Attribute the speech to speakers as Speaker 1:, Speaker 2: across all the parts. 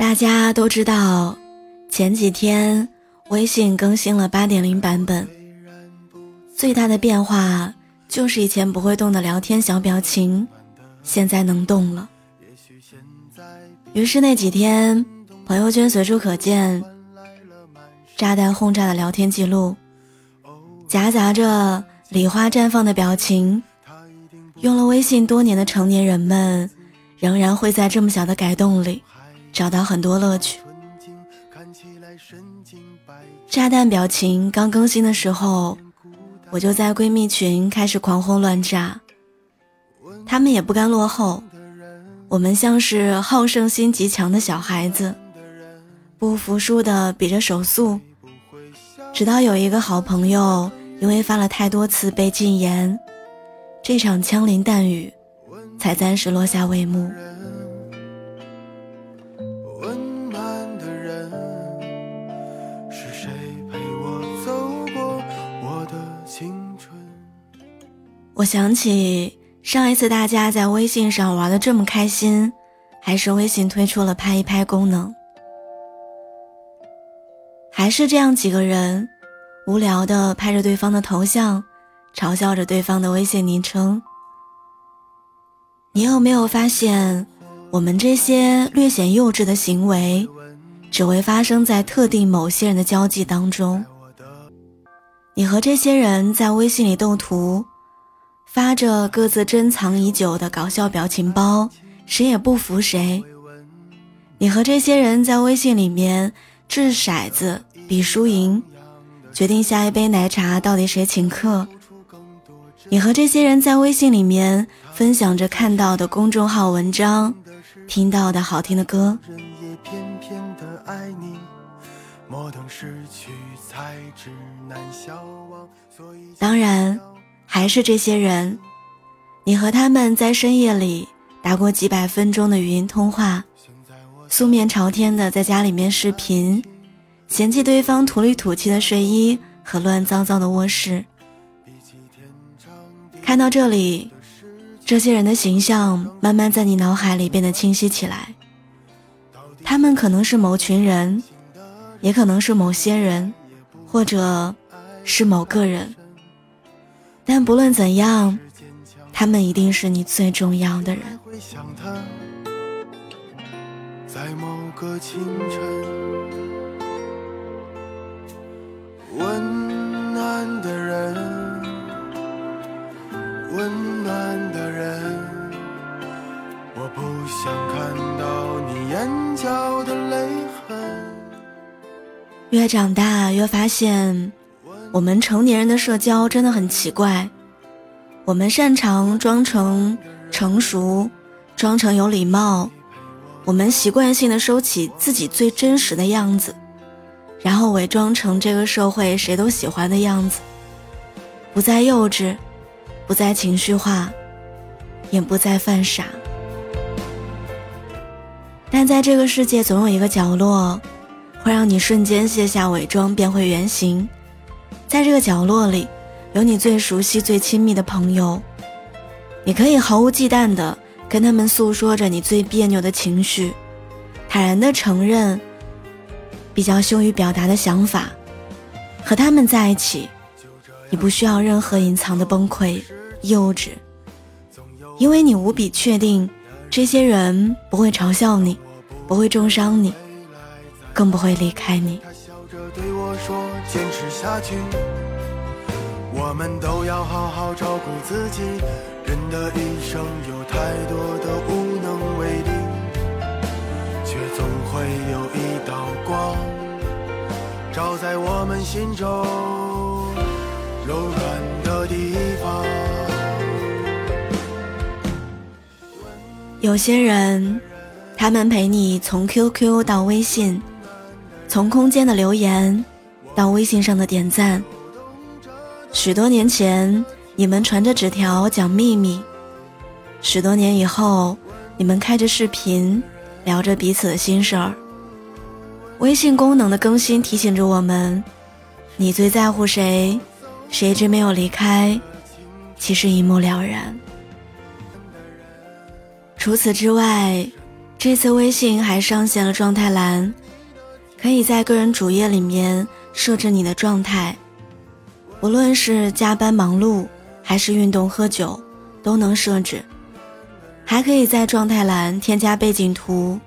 Speaker 1: 大家都知道，前几天微信更新了八点零版本，最大的变化就是以前不会动的聊天小表情，现在能动了。于是那几天，朋友圈随处可见炸弹轰炸的聊天记录，夹杂着。礼花绽放的表情，用了微信多年的成年人们，仍然会在这么小的改动里找到很多乐趣。炸弹表情刚更新的时候，我就在闺蜜群开始狂轰乱炸，他们也不甘落后，我们像是好胜心极强的小孩子，不服输的比着手速，直到有一个好朋友。因为发了太多次被禁言，这场枪林弹雨才暂时落下帷幕。我想起上一次大家在微信上玩的这么开心，还是微信推出了拍一拍功能，还是这样几个人。无聊的拍着对方的头像，嘲笑着对方的微信昵称。你有没有发现，我们这些略显幼稚的行为，只会发生在特定某些人的交际当中？你和这些人在微信里斗图，发着各自珍藏已久的搞笑表情包，谁也不服谁。你和这些人在微信里面掷骰子比输赢。决定下一杯奶茶到底谁请客？你和这些人在微信里面分享着看到的公众号文章，听到的好听的歌。当然，还是这些人，你和他们在深夜里打过几百分钟的语音通话，素面朝天的在家里面视频。嫌弃对方土里土气的睡衣和乱糟糟的卧室。看到这里，这些人的形象慢慢在你脑海里变得清晰起来。他们可能是某群人，也可能是某些人，或者是某个人。但不论怎样，他们一定是你最重要的人。在某个清晨。温暖的人，温暖的人，我不想看到你眼角的泪痕。越长大越发现，我们成年人的社交真的很奇怪。我们擅长装成成熟，装成有礼貌，我们习惯性的收起自己最真实的样子。然后伪装成这个社会谁都喜欢的样子，不再幼稚，不再情绪化，也不再犯傻。但在这个世界，总有一个角落，会让你瞬间卸下伪装，变回原形。在这个角落里，有你最熟悉、最亲密的朋友，你可以毫无忌惮的跟他们诉说着你最别扭的情绪，坦然的承认。比较羞于表达的想法，和他们在一起，你不需要任何隐藏的崩溃、幼稚，因为你无比确定，这些人不会嘲笑你，不会重伤你，更不会离开你。坚持下去我们都要好好照顾自己，人的一生有太多的无能为力。却总会有一道光照在我们心中柔软的地方。有些人，他们陪你从 QQ 到微信，从空间的留言到微信上的点赞。许多年前，你们传着纸条讲秘密；许多年以后，你们开着视频聊着彼此的心事儿。微信功能的更新提醒着我们：你最在乎谁，谁一直没有离开，其实一目了然。除此之外。这次微信还上线了状态栏，可以在个人主页里面设置你的状态，无论是加班忙碌还是运动喝酒，都能设置。还可以在状态栏添加背景图，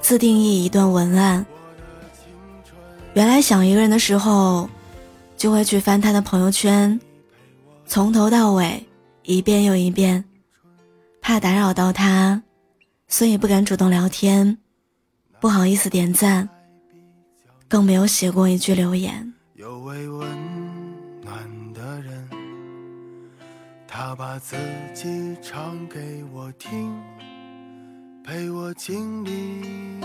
Speaker 1: 自定义一段文案。原来想一个人的时候，就会去翻他的朋友圈，从头到尾一遍又一遍，怕打扰到他。所以不敢主动聊天，不好意思点赞，更没有写过一句留言。
Speaker 2: 有位温暖的人，他把自己唱给我听，陪我经历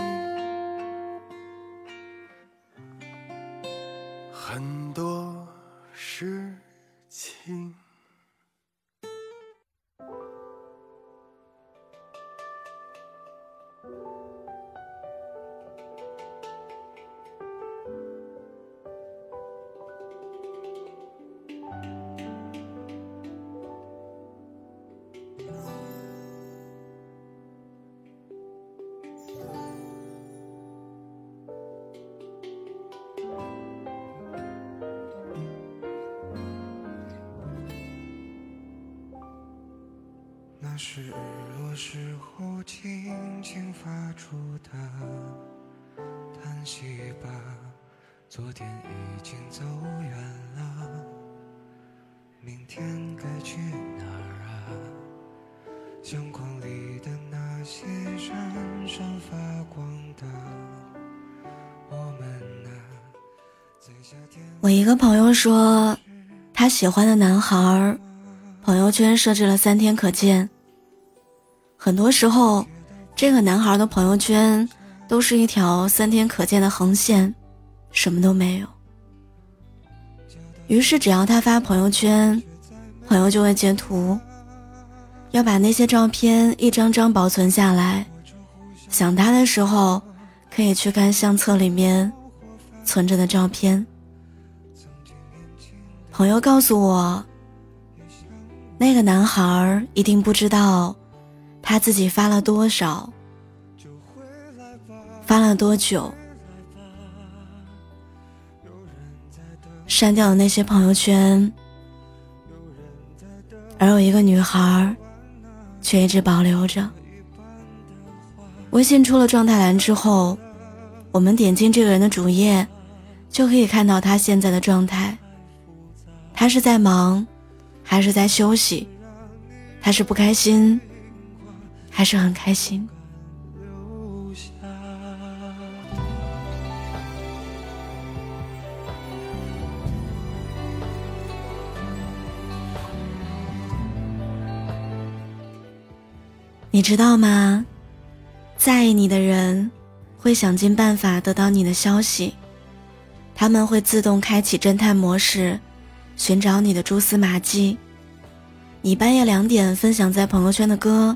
Speaker 3: 那是日落时候轻轻发出的叹息吧，昨天已经走远了，明天该去哪儿啊？相框里的那些闪闪发光的我们啊，在夏天。
Speaker 1: 我一个朋友说，他喜欢的男孩朋友圈设置了三天可见。很多时候，这个男孩的朋友圈都是一条三天可见的横线，什么都没有。于是，只要他发朋友圈，朋友就会截图，要把那些照片一张张保存下来。想他的时候，可以去看相册里面存着的照片。朋友告诉我，那个男孩一定不知道。他自己发了多少？发了多久？删掉的那些朋友圈，而有一个女孩，却一直保留着。微信出了状态栏之后，我们点进这个人的主页，就可以看到他现在的状态。他是在忙，还是在休息？他是不开心？还是很开心。你知道吗？在意你的人会想尽办法得到你的消息，他们会自动开启侦探模式，寻找你的蛛丝马迹。你半夜两点分享在朋友圈的歌。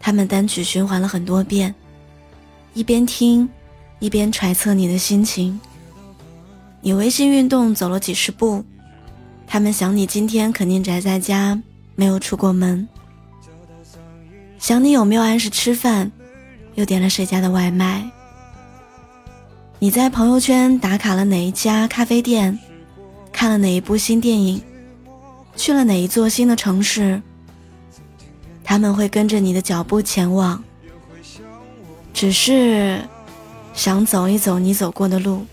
Speaker 1: 他们单曲循环了很多遍，一边听，一边揣测你的心情。你微信运动走了几十步，他们想你今天肯定宅在家，没有出过门。想你有没有按时吃饭，又点了谁家的外卖？你在朋友圈打卡了哪一家咖啡店，看了哪一部新电影，去了哪一座新的城市？他们会跟着你的脚步前往，只是想走一走你走过的路，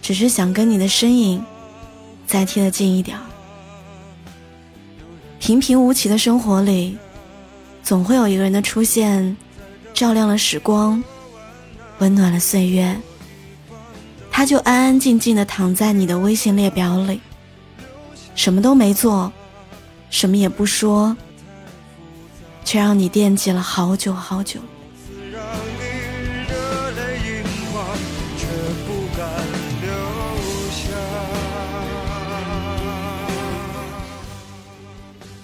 Speaker 1: 只是想跟你的身影再贴得近一点儿。平平无奇的生活里，总会有一个人的出现，照亮了时光，温暖了岁月。他就安安静静的躺在你的微信列表里，什么都没做，什么也不说。却让你惦记了好久好久。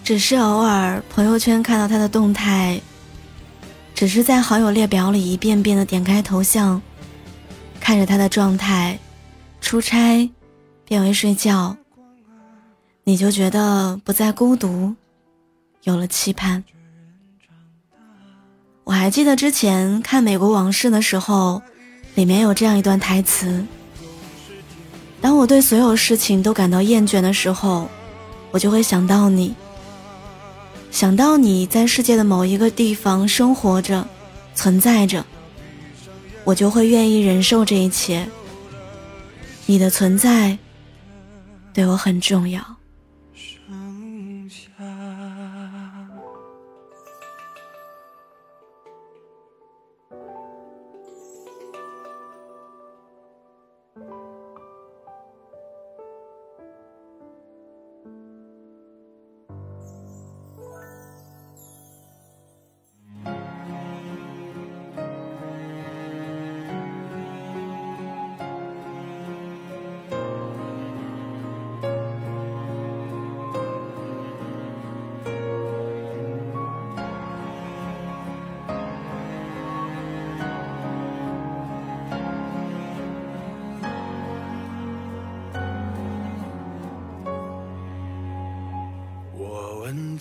Speaker 1: 只是偶尔朋友圈看到他的动态，只是在好友列表里一遍遍的点开头像。看着他的状态，出差变为睡觉，你就觉得不再孤独，有了期盼。我还记得之前看《美国往事》的时候，里面有这样一段台词：当我对所有事情都感到厌倦的时候，我就会想到你，想到你在世界的某一个地方生活着、存在着，我就会愿意忍受这一切。你的存在对我很重要。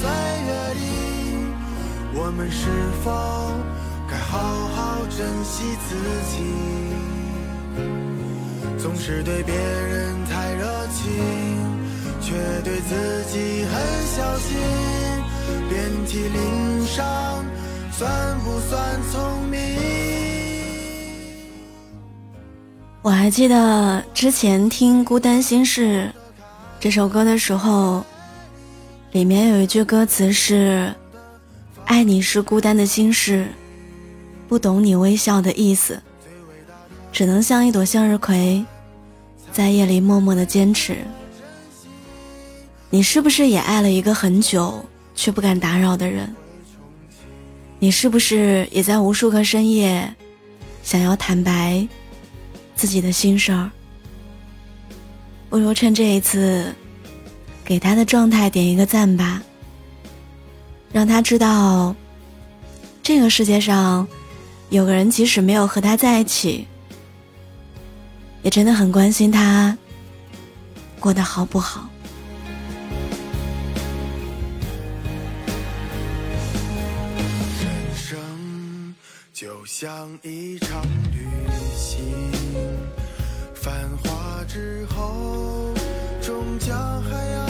Speaker 2: 岁月里，我们是否该好好珍惜自己？总是对别人太热情，却对自己很小心。遍体鳞伤，算不算聪明？
Speaker 1: 我还记得之前听《孤单心事》这首歌的时候。里面有一句歌词是：“爱你是孤单的心事，不懂你微笑的意思，只能像一朵向日葵，在夜里默默的坚持。”你是不是也爱了一个很久却不敢打扰的人？你是不是也在无数个深夜，想要坦白自己的心事儿？不如趁这一次。给他的状态点一个赞吧，让他知道，这个世界上有个人即使没有和他在一起，也真的很关心他过得好不好。
Speaker 2: 人生就像一场旅行，繁华之后，终将还要。